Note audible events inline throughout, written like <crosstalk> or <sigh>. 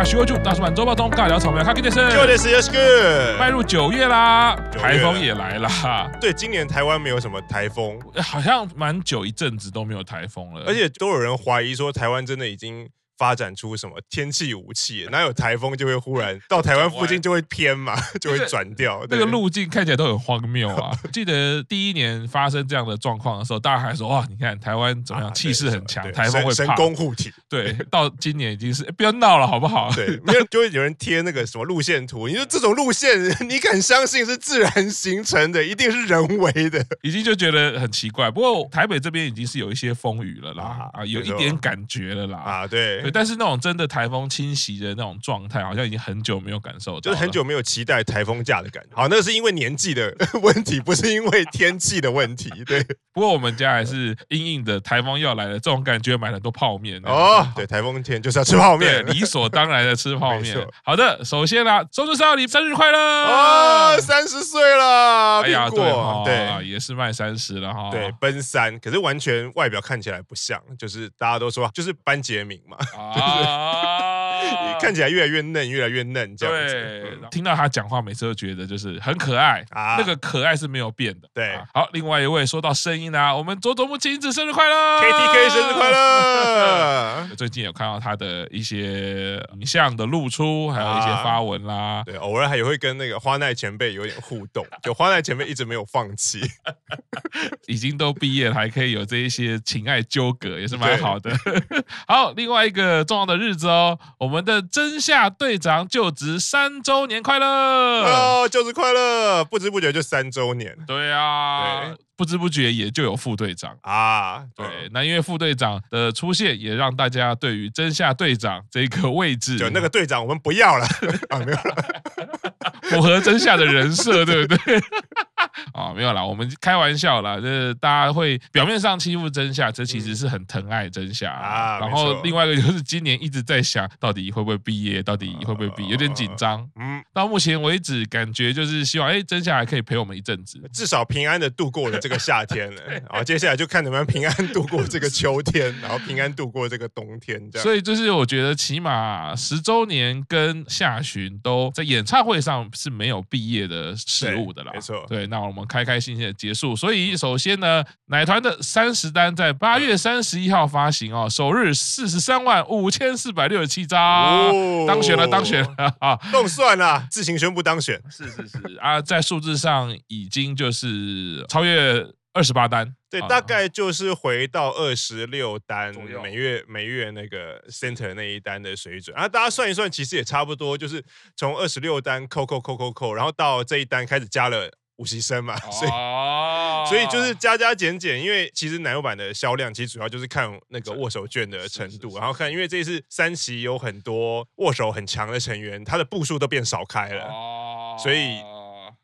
东欧吉萨卡徐欧柱大叔版周报中尬聊草莓卡给电视。就这是 yes good。迈入九月啦，月台风也来啦。对，今年台湾没有什么台风，好像蛮久一阵子都没有台风了，而且都有人怀疑说台湾真的已经。发展出什么天气武器？哪有台风就会忽然 <laughs> 到台湾附近就会偏嘛，<laughs> 就会转掉。那个路径看起来都很荒谬啊！<laughs> 记得第一年发生这样的状况的时候，大家还说哇，你看台湾怎么样，气势很强，台风会怕。神功护体。对，到今年已经是不要闹了，好不好？对，没有就会有人贴那个什么路线图。你说这种路线，你敢相信是自然形成的？一定是人为的？已经就觉得很奇怪。不过台北这边已经是有一些风雨了啦，啊，有一点感觉了啦。啊，对。但是那种真的台风侵袭的那种状态，好像已经很久没有感受到，就是很久没有期待台风假的感觉。好，那是因为年纪的 <laughs> 问题，不是因为天气的问题。对，<laughs> 不过我们家还是硬硬的台风要来了，这种感觉买了很多泡面哦。对，台风天就是要吃泡面，理所当然的吃泡面。<laughs> 好的，首先啦，周志少你生日快乐哦，三十岁了，哎呀，对对，也是迈三十了哈，对，奔三，可是完全外表看起来不像，就是大家都说就是班杰明嘛，啊，看起来越来越嫩，越来越嫩，这样子。对，听到他讲话，每次都觉得就是很可爱啊，那个可爱是没有变的。对，好，另外一位说到声音啊，我们佐佐木晴子生日快乐，KTK 生日快乐。<laughs> 最近有看到他的一些影像的露出，还有一些发文啦，对，偶尔还也会跟那个花奈前辈有点互动，<laughs> 就花奈前辈一直没有放弃，<laughs> 已经都毕业了，还可以有这一些情爱纠葛，也是蛮好的。好，另外一个重要的日子哦，我们的真夏队长就职三周年快乐。哦，就职快乐，不知不觉就三周年，对啊，对，不知不觉也就有副队长。啊，对，那因为副队长的出现，也让大家对于真夏队长这个位置，就那个队长我们不要了。<laughs> 啊，没有了，符合真夏的人设，对不对？啊，<laughs> 没有啦，我们开玩笑啦，就是大家会表面上欺负真夏，这其实是很疼爱真夏啊。然后另外一个就是 <laughs> 今年一直在想，到底会不会毕业，到底会不会毕业，有点紧张。嗯，到目前为止，感觉就是希望，哎，真夏还可以陪我们一阵子，至少平安的度过了这个夏天了。<laughs> 然后接下来就看能不能平安度过这个秋天，然后平安度过这个冬天。这样。所以就是我觉得起码十周年跟下旬都在演唱会上是没有毕业的事物的啦。没错，对，那。我们开开心心的结束，所以首先呢，奶团的三十单在八月三十一号发行哦，首日四十三万五千四百六十七张，哦，当选了，<laughs> 当选了。啊，动算了，自行宣布当选，是是是。啊，在数字上已经就是超越二十八单，对，大概就是回到二十六单每月每月那个 center 那一单的水准，啊，大家算一算，其实也差不多，就是从二十六单扣扣扣扣扣，然后到这一单开始加了。补习生嘛，所以、oh. 所以就是加加减减，因为其实奶油版的销量其实主要就是看那个握手券的程度，然后看，因为这一次三期有很多握手很强的成员，他的步数都变少开了，oh. 所以。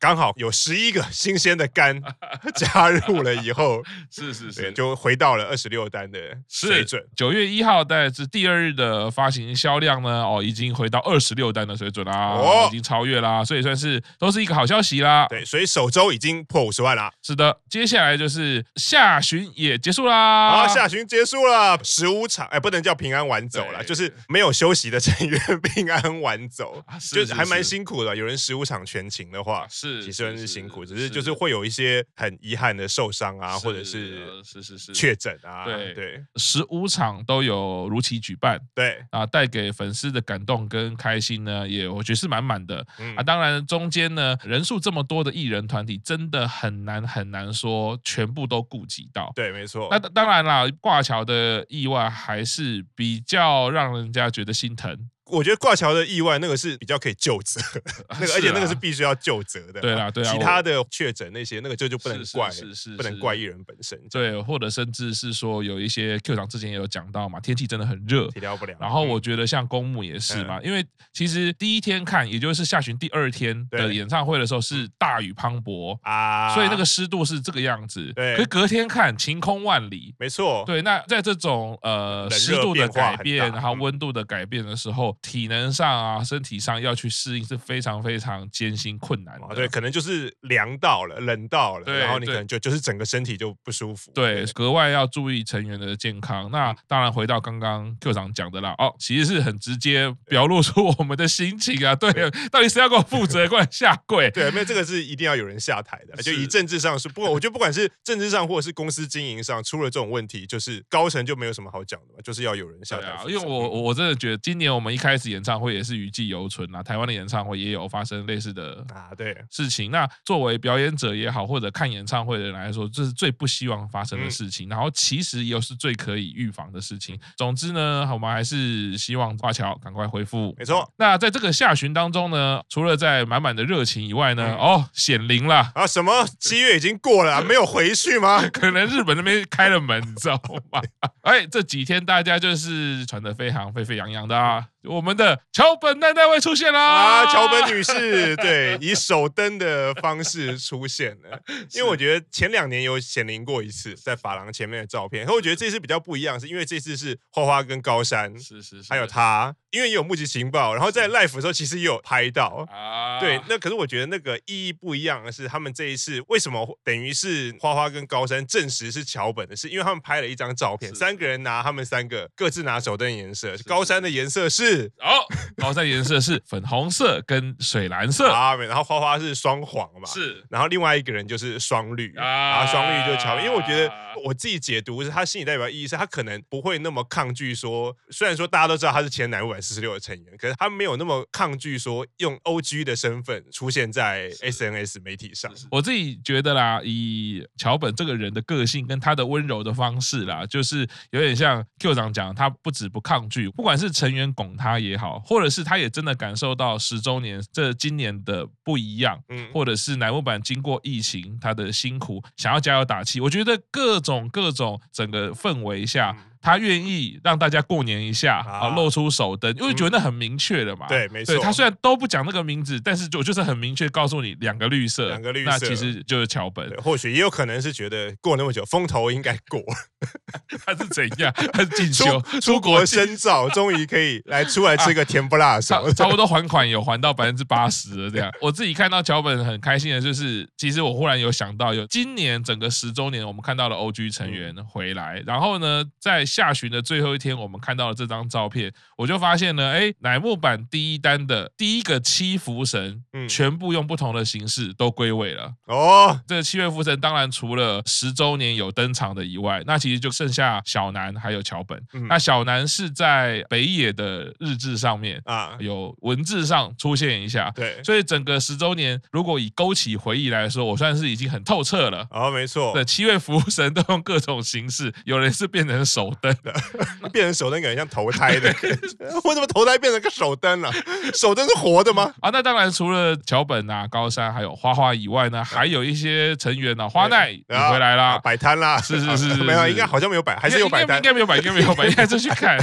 刚好有十一个新鲜的肝 <laughs> 加入了以后，<laughs> 是是是，就回到了二十六单的水准。九月一号，但是第二日的发行销量呢，哦，已经回到二十六单的水准啦，哦，已经超越啦，所以算是都是一个好消息啦。对，所以首周已经破五十万啦。是的，接下来就是下旬也结束啦。啊，下旬结束了，十五场，哎，不能叫平安晚走了，就是没有休息的成员 <laughs> 平安晚走，就是还蛮辛苦的。有人十五场全勤的话，是。是，其实算是辛苦，只是就是会有一些很遗憾的受伤啊，或者是是是是确诊啊，对对，十五场都有如期举办，对啊，带给粉丝的感动跟开心呢，也我觉得是满满的啊。当然中间呢，人数这么多的艺人团体，真的很难很难说全部都顾及到，对，没错。那当然啦，挂桥的意外还是比较让人家觉得心疼。我觉得挂桥的意外那个是比较可以就责，<laughs> 那个而且那个是必须要就责的。对啊，对啊。其他的确诊那些，那个就就不能怪，是是不能怪艺人本身。对，或者甚至是说有一些 Q 长之前也有讲到嘛，天气真的很热，体调不了。然后我觉得像公募也是嘛，因为其实第一天看，也就是下旬第二天的演唱会的时候是大雨磅礴啊，所以那个湿度是这个样子。对，可是隔天看晴空万里，没错。对，那在这种呃湿度的改变，然后温度的改变的时候。体能上啊，身体上要去适应是非常非常艰辛困难的。对，可能就是凉到了，冷到了，然后你可能就就是整个身体就不舒服。对，对格外要注意成员的健康。那当然回到刚刚 Q 长讲的啦，哦，其实是很直接表露出我们的心情啊。对，对 <laughs> 到底谁要给我负责？过来下跪？对，没有这个是一定要有人下台的。就以政治上是，不过我觉得不管是政治上或者是公司经营上出了这种问题，就是高层就没有什么好讲的嘛，就是要有人下台。啊，因为我我真的觉得今年我们一开始演唱会也是余悸犹存啊，台湾的演唱会也有发生类似的啊对事情。那作为表演者也好，或者看演唱会的人来说，这是最不希望发生的事情。然后其实又是最可以预防的事情。总之呢，我们还是希望华侨赶快恢复。没错。那在这个下旬当中呢，除了在满满的热情以外呢，哦，显灵了啊！什么七月已经过了，<laughs> 没有回去吗？可能日本那边开了门，你知道吗？<laughs> 哎，这几天大家就是传的非常沸沸扬扬的啊。我们的桥本奈奈会出现啦！啊，桥本女士，<laughs> 对，以手灯的方式出现了。<laughs> 因为我觉得前两年有显灵过一次，在法廊前面的照片。可我觉得这次比较不一样，是因为这次是花花跟高山，是是是，还有他，因为也有目击情报，然后在 live 的时候其实也有拍到啊。对，那可是我觉得那个意义不一样的是，他们这一次为什么等于是花花跟高山证实是桥本的，事因为他们拍了一张照片，三个人拿他们三个各自拿手灯颜色，高山的颜色是。好，高山颜色是粉红色跟水蓝色啊，然后花花是双黄嘛，是，然后另外一个人就是双绿啊，双绿就乔，因为我觉得我自己解读是他心里代表意义是他可能不会那么抗拒说，虽然说大家都知道他是前乃木坂四十六的成员，可是他没有那么抗拒说用 OG 的身份出现在 SNS 媒体上。我自己觉得啦，以桥本这个人的个性跟他的温柔的方式啦，就是有点像 Q 长讲，他不止不抗拒，不管是成员拱他。他也好，或者是他也真的感受到十周年这今年的不一样，嗯，或者是乃木坂经过疫情他的辛苦，想要加油打气。我觉得各种各种整个氛围下。嗯他愿意让大家过年一下啊，露出手灯，因为觉得那很明确的嘛。对，没错。他虽然都不讲那个名字，但是我就是很明确告诉你两个绿色，两个绿色，那其实就是桥本。或许也有可能是觉得过那么久，风头应该过。<laughs> 他是怎样？他是进修出国深造，终于可以来出来吃个甜不辣少。<laughs> 差不多还款有还到百分之八十了，这样。<laughs> 我自己看到桥本很开心的就是，其实我忽然有想到，有今年整个十周年，我们看到了 OG 成员回来，然后呢，在下旬的最后。一天，我们看到了这张照片，我就发现呢，哎，乃木坂第一单的第一个七福神，嗯，全部用不同的形式都归位了。哦，这个七月福神当然除了十周年有登场的以外，那其实就剩下小南还有桥本。嗯、那小南是在北野的日志上面啊，有文字上出现一下。对，所以整个十周年，如果以勾起回忆来说，我算是已经很透彻了。哦，没错，对，七位福神都用各种形式，有人是变成手灯的。<laughs> 变成手灯，感觉像投胎的。<laughs> 为什么投胎变成个手灯了？手灯是活的吗？啊，那当然，除了桥本啊、高山还有花花以外呢，还有一些成员呢。花奈也回来啦，摆摊啦。是是是，没有，应该好像没有摆，还是有摆摊，应该没有摆，应该没有摆，<laughs> 应该是去看。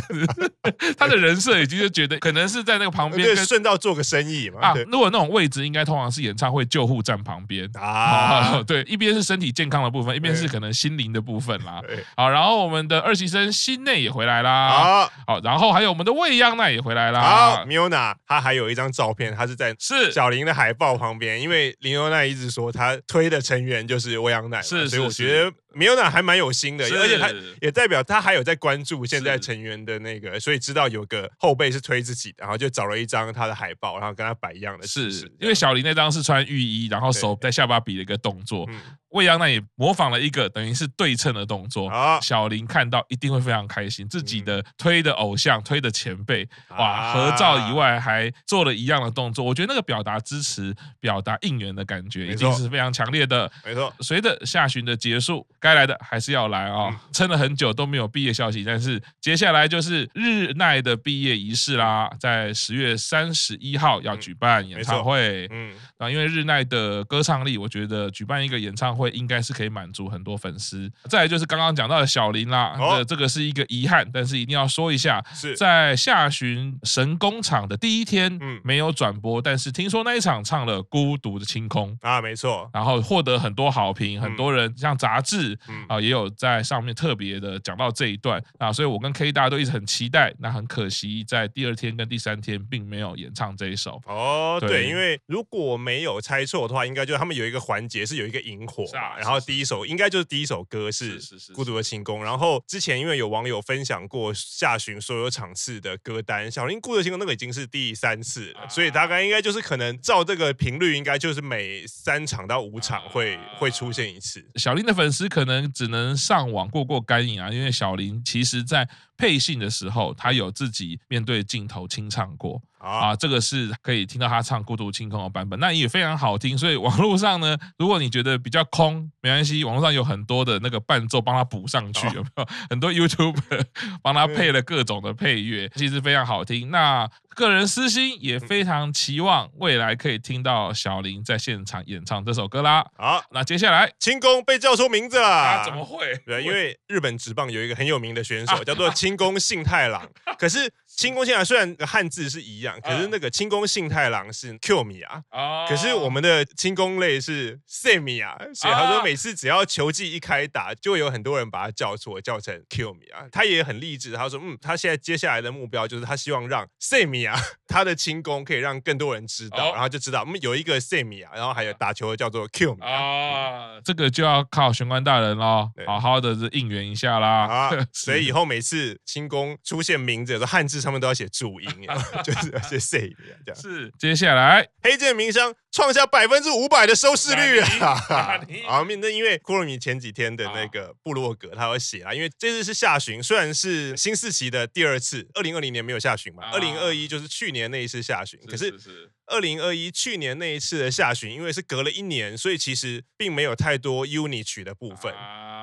他的人设已经就觉得可能是在那个旁边，顺道做个生意嘛。啊，如果那种位置，应该通常是演唱会救护站旁边啊。对，一边是身体健康的部分，一边是可能心灵的部分啦。好，然后我们的二期生心内也回来啦。好，好，然后还有我们的未央奈也回来啦。好，Miona，他还有一张照片，她是在是小林的海报旁边，因为林优奈一直说她推的成员就是未央奈，是，所以我觉得。米欧娜还蛮有心的，而且他也代表他还有在关注现在成员的那个，所以知道有个后辈是推自己的，然后就找了一张他的海报，然后跟他摆一样的。是因为小林那张是穿浴衣，然后手在下巴比了一个动作，未央娜也模仿了一个等于是对称的动作。小林看到一定会非常开心，自己的推的偶像、推的前辈，哇，合照以外还做了一样的动作，我觉得那个表达支持、表达应援的感觉，已经是非常强烈的。没错，随着下旬的结束。该来的还是要来啊、哦！撑了很久都没有毕业消息，但是接下来就是日奈的毕业仪式啦，在十月三十一号要举办演唱会。嗯，啊，因为日奈的歌唱力，我觉得举办一个演唱会应该是可以满足很多粉丝。再来就是刚刚讲到的小林啦，哦、这个是一个遗憾，但是一定要说一下，是在下旬神工厂的第一天，嗯，没有转播，但是听说那一场唱了《孤独的清空》啊，没错，然后获得很多好评，很多人像杂志。师啊，也有在上面特别的讲到这一段啊，所以我跟 K 大家都一直很期待。那很可惜，在第二天跟第三天并没有演唱这一首。哦，对，因为如果没有猜错的话，应该就是他们有一个环节是有一个萤火，然后第一首应该就是第一首歌是《孤独的轻功》。然后之前因为有网友分享过下旬所有场次的歌单，小林《孤独的轻功》那个已经是第三次了，所以大概应该就是可能照这个频率，应该就是每三场到五场会会出现一次。小林的粉丝可可能只能上网过过干瘾啊，因为小林其实在配信的时候，他有自己面对镜头清唱过。啊，这个是可以听到他唱《孤独清空》的版本，那也非常好听。所以网络上呢，如果你觉得比较空，没关系，网络上有很多的那个伴奏帮他补上去，有没有？<laughs> 很多 YouTube 帮他配了各种的配乐，其实非常好听。那个人私心也非常期望未来可以听到小林在现场演唱这首歌啦。好，那接下来清宫被叫出名字啦，啊，怎么会？对，因为日本职棒有一个很有名的选手 <laughs> 叫做清宫幸太郎，可是。轻功幸太虽然汉字是一样，可是那个清宫幸太郎是 Q 米啊，可是我们的清宫类是 s 米啊，所以他说每次只要球季一开打，就会有很多人把他叫错，叫成 Q 米啊。他也很励志，他说嗯，他现在接下来的目标就是他希望让 s 米啊，<laughs> 他的轻功可以让更多人知道，然后就知道我们有一个 s 米啊，然后还有打球的叫做 Q 米啊，这个就要靠玄关大人喽，好好的应援一下啦。啊，<laughs> 所以以后每次轻功出现名字的汉字。上面都要写注音，<laughs> 就是要写 say 这样。是，接下来。黑键鸣响创下百分之五百的收视率。啊！<laughs> 好，那因为库洛米前几天的那个部落格，他有写啊，因为这次是下旬，虽然是新四期的第二次，二零二零年没有下旬嘛，二零二一就是去年那一次下旬，可是二零二一去年那一次的下旬，因为是隔了一年，所以其实并没有太多 UNI 曲的部分。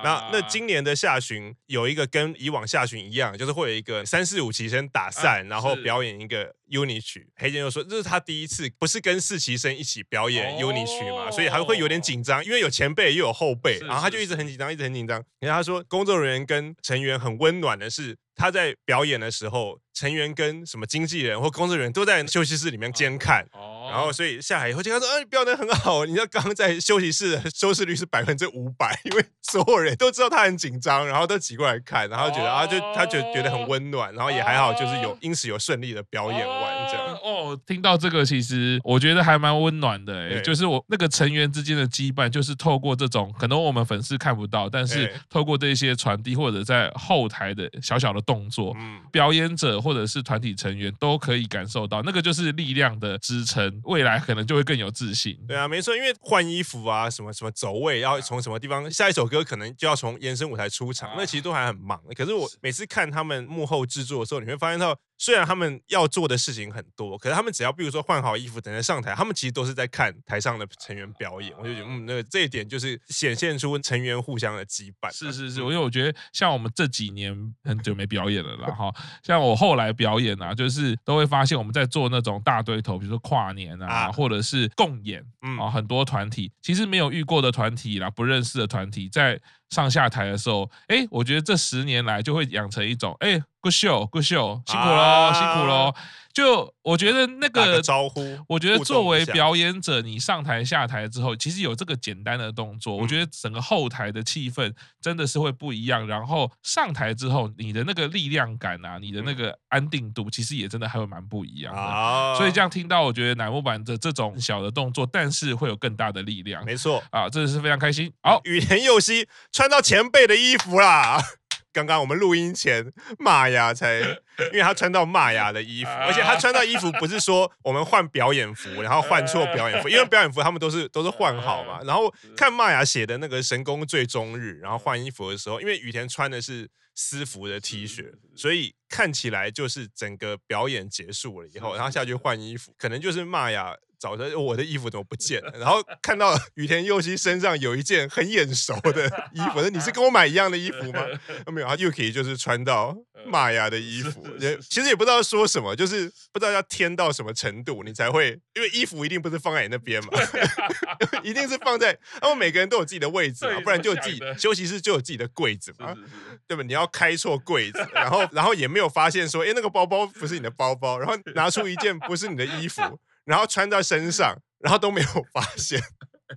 那那今年的下旬有一个跟以往下旬一样，就是会有一个三四五期生打散，然后表演一个 UNI 曲。黑键就说这是他第一次，不是跟四期生一起表演 UNI 曲嘛，所以还会有点紧张，因为有前辈又有后辈，然后他就一直很紧张，一直很紧张。然后他说工作人员跟成员很温暖的是，他在表演的时候，成员跟什么经纪人或工作人员都在休息室里面监看。然后，所以下来以后，就他说：“啊，你表演得很好。”你知道，刚刚在休息室收视率是百分之五百，因为所有人都知道他很紧张，然后都挤过来看，然后觉得啊，就他觉觉得很温暖，然后也还好，就是有因此有顺利的表演完哦，听到这个，其实我觉得还蛮温暖的，哎，就是我那个成员之间的羁绊，就是透过这种可能我们粉丝看不到，但是透过这些传递或者在后台的小小的动作，表演者或者是团体成员都可以感受到，那个就是力量的支撑。未来可能就会更有自信。对啊，没错，因为换衣服啊，什么什么走位，要从什么地方，下一首歌可能就要从延伸舞台出场，那其实都还很忙。可是我每次看他们幕后制作的时候，你会发现到。虽然他们要做的事情很多，可是他们只要比如说换好衣服等着上台，他们其实都是在看台上的成员表演。我就觉得，嗯，那个这一点就是显现出成员互相的羁绊。是是是，因为我觉得像我们这几年很久没表演了啦，哈，像我后来表演啊，就是都会发现我们在做那种大堆头，比如说跨年啊，或者是共演，啊，很多团体其实没有遇过的团体啦，不认识的团体在。上下台的时候，哎，我觉得这十年来就会养成一种，哎，good show，good show，辛苦喽，啊、辛苦喽。就我觉得那个，个招呼，我觉得作为表演者，你上台下台之后，其实有这个简单的动作，嗯、我觉得整个后台的气氛真的是会不一样。然后上台之后，你的那个力量感啊，你的那个安定度，其实也真的还会蛮不一样的。啊、所以这样听到，我觉得乃木坂的这种小的动作，但是会有更大的力量。没错啊，真的是非常开心。好，羽田佑希穿到前辈的衣服啦。刚刚我们录音前，玛雅才，因为他穿到玛雅的衣服，而且他穿到衣服不是说我们换表演服，然后换错表演服，因为表演服他们都是都是换好嘛。然后看玛雅写的那个神功最终日，然后换衣服的时候，因为雨田穿的是私服的 T 恤，所以看起来就是整个表演结束了以后，然后下去换衣服，可能就是玛雅。找着我的衣服怎么不见了？然后看到雨田佑希身上有一件很眼熟的衣服，说你是跟我买一样的衣服吗？<laughs> 没有，他又可以就是穿到玛雅的衣服，也其实也不知道说什么，就是不知道要添到什么程度，你才会，因为衣服一定不是放在你那边嘛，<laughs> 一定是放在他们每个人都有自己的位置嘛，不然就有自己休息室就有自己的柜子嘛，对吧？你要开错柜子，然后然后也没有发现说，哎，那个包包不是你的包包，然后拿出一件不是你的衣服。然后穿在身上，然后都没有发现，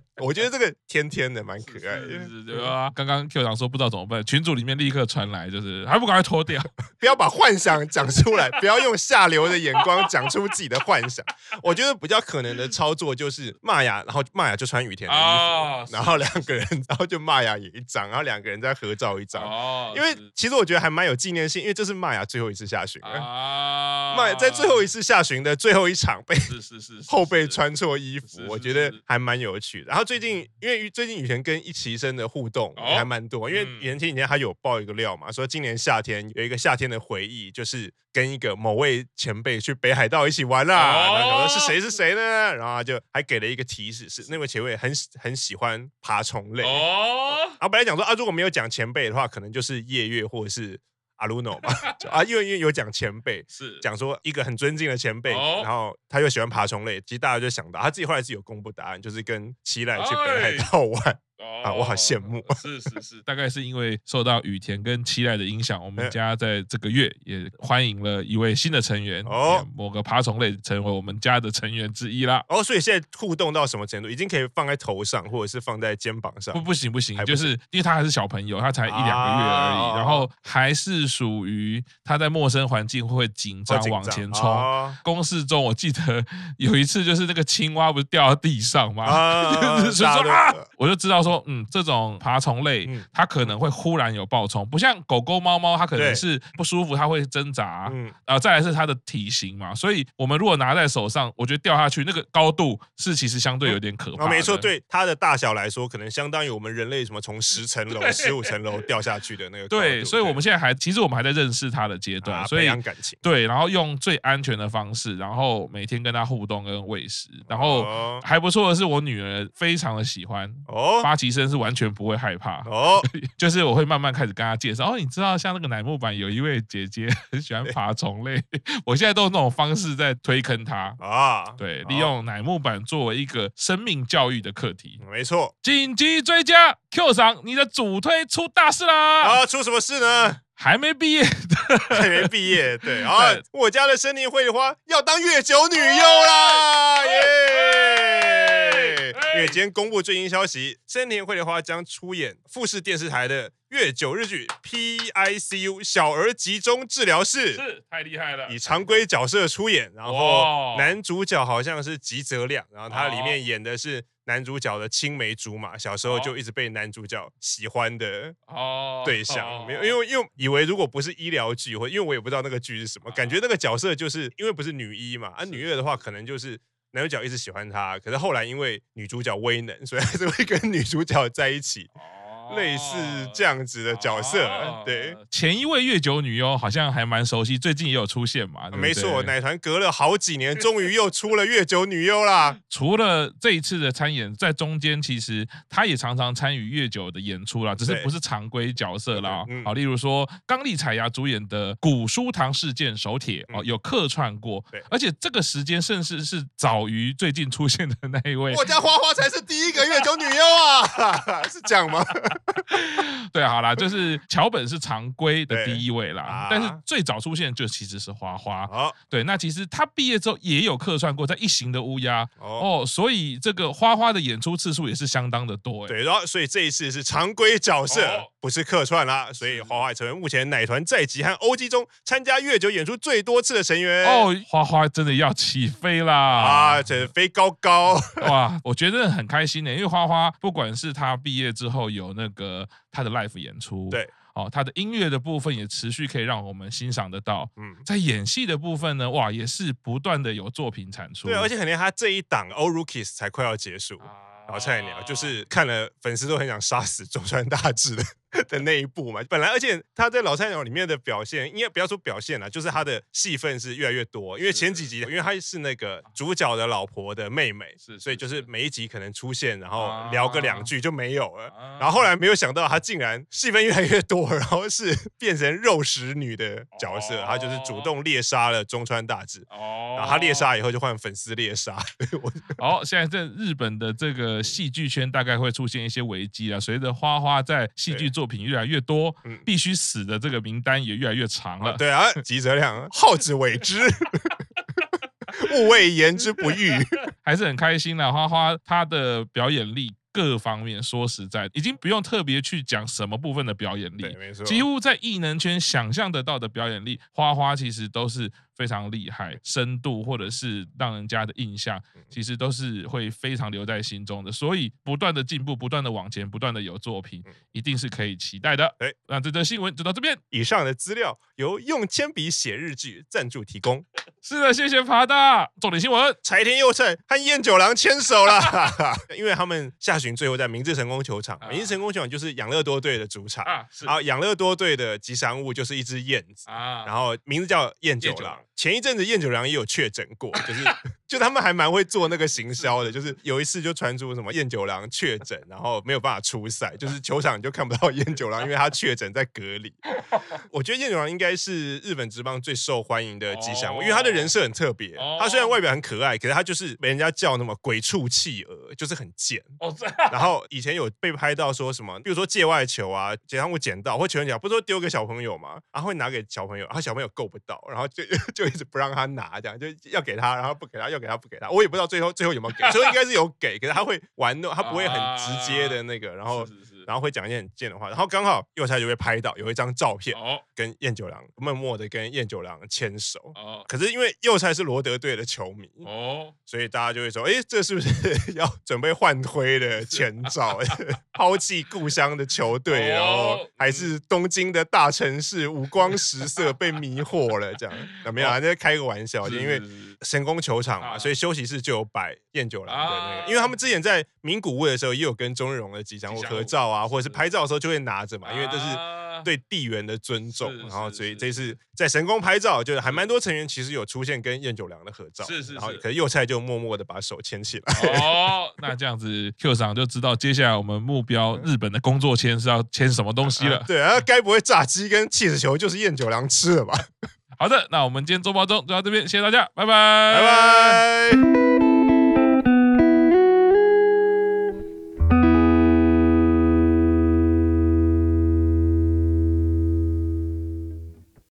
<laughs> 我觉得这个天天的蛮可爱的，是是是对吧？刚刚 Q 长说不知道怎么办，群组里面立刻传来，就是 <laughs> 还不赶快脱掉，<laughs> 不要把幻想讲出来，不要用下流的眼光讲出自己的幻想。我觉得比较可能的操作就是玛雅，然后玛雅就穿雨田的衣服，哦、然后两个人，然后就玛雅也一张，然后两个人再合照一张。哦，因为其实我觉得还蛮有纪念性，因为这是玛雅最后一次下旬。啊，玛雅在最后一次下旬的最后一场被是是是后背穿错衣服，我觉得还蛮有趣的。然后最近因为最近雨田跟一期生的互动还蛮多，因为雨田前几天他有爆一个料嘛，说今年夏天有一个夏天的回忆，就是跟一个某位前辈去北海道一起玩啦。然后说是谁是谁呢？然后他就还给了一个提示，是那位前辈很很喜欢爬虫类。哦，然后本来讲说啊，如果没有讲前辈的话，可能就是夜月或者是。阿鲁诺嘛，啊，因为因为有讲前辈，<laughs> 是讲说一个很尊敬的前辈，哦、然后他又喜欢爬虫类，其实大家就想到他自己后来是有公布答案，就是跟奇莱去北海道玩。哎啊，我好羡慕。是是是，大概是因为受到雨田跟期待的影响，我们家在这个月也欢迎了一位新的成员哦，某个爬虫类成为我们家的成员之一啦。哦，所以现在互动到什么程度？已经可以放在头上，或者是放在肩膀上？不，不行不行，就是因为他还是小朋友，他才一两个月而已，然后还是属于他在陌生环境会紧张往前冲。公式中我记得有一次就是那个青蛙不是掉到地上吗？<laughs> 就是说啊，我就知道。说嗯，这种爬虫类，它可能会忽然有暴冲，不像狗狗、猫猫，它可能是不舒服，它会挣扎。嗯，啊，再来是它的体型嘛，所以我们如果拿在手上，我觉得掉下去那个高度是其实相对有点可怕。没错，对它的大小来说，可能相当于我们人类什么从十层楼、十五层楼掉下去的那个。对，所以我们现在还其实我们还在认识它的阶段，所以培养感情。对，然后用最安全的方式，然后每天跟它互动跟喂食，然后还不错的是，我女儿非常的喜欢哦，八旗参是完全。不会害怕哦，<laughs> 就是我会慢慢开始跟他介绍哦，你知道像那个乃木坂有一位姐姐 <laughs> 很喜欢爬虫类，<laughs> 我现在都用那种方式在推坑他啊，对，利用乃木坂作为一个生命教育的课题，没错。紧急追加 Q 赏，你的主推出大事啦！啊，出什么事呢？还没毕业，还没毕业，对啊，我家的森林绘花要当月九女优啦，耶！因为今天公布最新消息，森田惠梨花将出演富士电视台的月九日剧 PICU 小儿集中治疗室，是太厉害了，以常规角色出演，然后男主角好像是吉泽亮，然后他里面演的是男主角的青梅竹马，小时候就一直被男主角喜欢的对象，没有，因为因为以为如果不是医疗剧，或因为我也不知道那个剧是什么，感觉那个角色就是因为不是女一嘛，啊女二的话可能就是。男主角一直喜欢她，可是后来因为女主角威能，所以还是会跟女主角在一起。类似这样子的角色，对，前一位月九女优好像还蛮熟悉，最近也有出现嘛。没错，奶团隔了好几年，终于又出了月九女优啦。<laughs> 除了这一次的参演，在中间其实她也常常参与月九的演出啦，只是不是常规角色啦。好，例如说刚力彩芽主演的《古书堂事件手帖》哦，有客串过。对，而且这个时间甚至是早于最近出现的那一位。我家花花才是第一个月九女优啊，<laughs> 是这样吗？<laughs> 对，好啦，就是桥本是常规的第一位啦，啊、但是最早出现就其实是花花。哦、对，那其实他毕业之后也有客串过在《一行的乌鸦》哦，哦，所以这个花花的演出次数也是相当的多。对，然后所以这一次是常规角色，哦、不是客串啦，所以花花也成为目前奶团在籍和 OG 中参加月九演出最多次的成员。哦，花花真的要起飞啦！啊，这飞高高哇！我觉得很开心的，因为花花不管是他毕业之后有那个。他的 live 演出，对，哦，他的音乐的部分也持续可以让我们欣赏得到。嗯，在演戏的部分呢，哇，也是不断的有作品产出。对，而且肯定他这一档 All Rookies 才快要结束，然后菜鸟就是看了粉丝都很想杀死 <laughs> 中川大志的。<laughs> 的那一部嘛，本来而且他在老菜鸟里面的表现，应该不要说表现了，就是他的戏份是越来越多。因为前几集，因为他是那个主角的老婆的妹妹，是，所以就是每一集可能出现，然后聊个两句就没有了。然后后来没有想到，他竟然戏份越来越多，然后是 <laughs> 变成肉食女的角色，他就是主动猎杀了中川大志。哦，然后他猎杀以后就换粉丝猎杀。<laughs> 好，现在在日本的这个戏剧圈大概会出现一些危机啊，随着花花在戏剧做。作品越来越多，必须死的这个名单也越来越长了。对啊，吉泽亮，好自为之，<laughs> 勿谓言之不预。<laughs> 还是很开心的。花花他的表演力。各方面说实在，已经不用特别去讲什么部分的表演力，没错，几乎在艺能圈想象得到的表演力，花花其实都是。非常厉害，深度或者是让人家的印象，其实都是会非常留在心中的。所以不断的进步，不断的往前，不断的有作品，一定是可以期待的。哎，那这则新闻就到这边。以上的资料由用铅笔写日记赞助提供。是的，谢谢爬大。重点新闻：柴田佑胜和燕九郎牵手了，<laughs> 因为他们下旬最后在明治神宫球场。明治神宫球场就是养乐多队的主场啊，然后养乐多队的吉祥物就是一只燕子啊，然后名字叫燕九郎。前一阵子燕九郎也有确诊过，<laughs> 就是。就他们还蛮会做那个行销的，就是有一次就传出什么燕九郎确诊，然后没有办法出赛，就是球场就看不到燕九郎，因为他确诊在隔离。我觉得燕九郎应该是日本职棒最受欢迎的吉祥物，因为他的人设很特别。他虽然外表很可爱，可是他就是被人家叫那么鬼畜企鹅，就是很贱。然后以前有被拍到说什么，比如说界外球啊，吉祥物捡到或球员捡，不是说丢给小朋友嘛，然后会拿给小朋友，然后小朋友够不到，然后就就 <laughs> 一直不让他拿，这样就要给他，然后不给他。要给他不给他，我也不知道最后最后有没有给，所以应该是有给，可是他会玩弄，他不会很直接的那个，然后然后会讲一些很贱的话，然后刚好右菜就被拍到有一张照片，跟彦九郎默默的跟彦九郎牵手，哦可是因为右菜是罗德队的球迷，哦所以大家就会说，哎，这是不是 <laughs> 要准备换推的前兆？<laughs> 抛弃故乡的球队，然后还是东京的大城市五光十色被迷惑了，这样怎么样？这开个玩笑，因为。神宫球场嘛，所以休息室就有摆彦九郎的那个，因为他们之前在名古屋的时候也有跟中日龙的吉祥物合照啊，或者是拍照的时候就会拿着嘛，因为这是对地缘的尊重。然后所以这次在神宫拍照，就是还蛮多成员其实有出现跟彦九良的合照。是是。然后可是佑菜就默默的把手牵起来。哦，那这样子 Q 桑就知道接下来我们目标日本的工作签是要签什么东西了。对啊，该不会炸鸡跟气死球就是彦九良吃了吧？<laughs> 好的，那我们今天周报中就到这边，谢谢大家，拜拜，拜拜。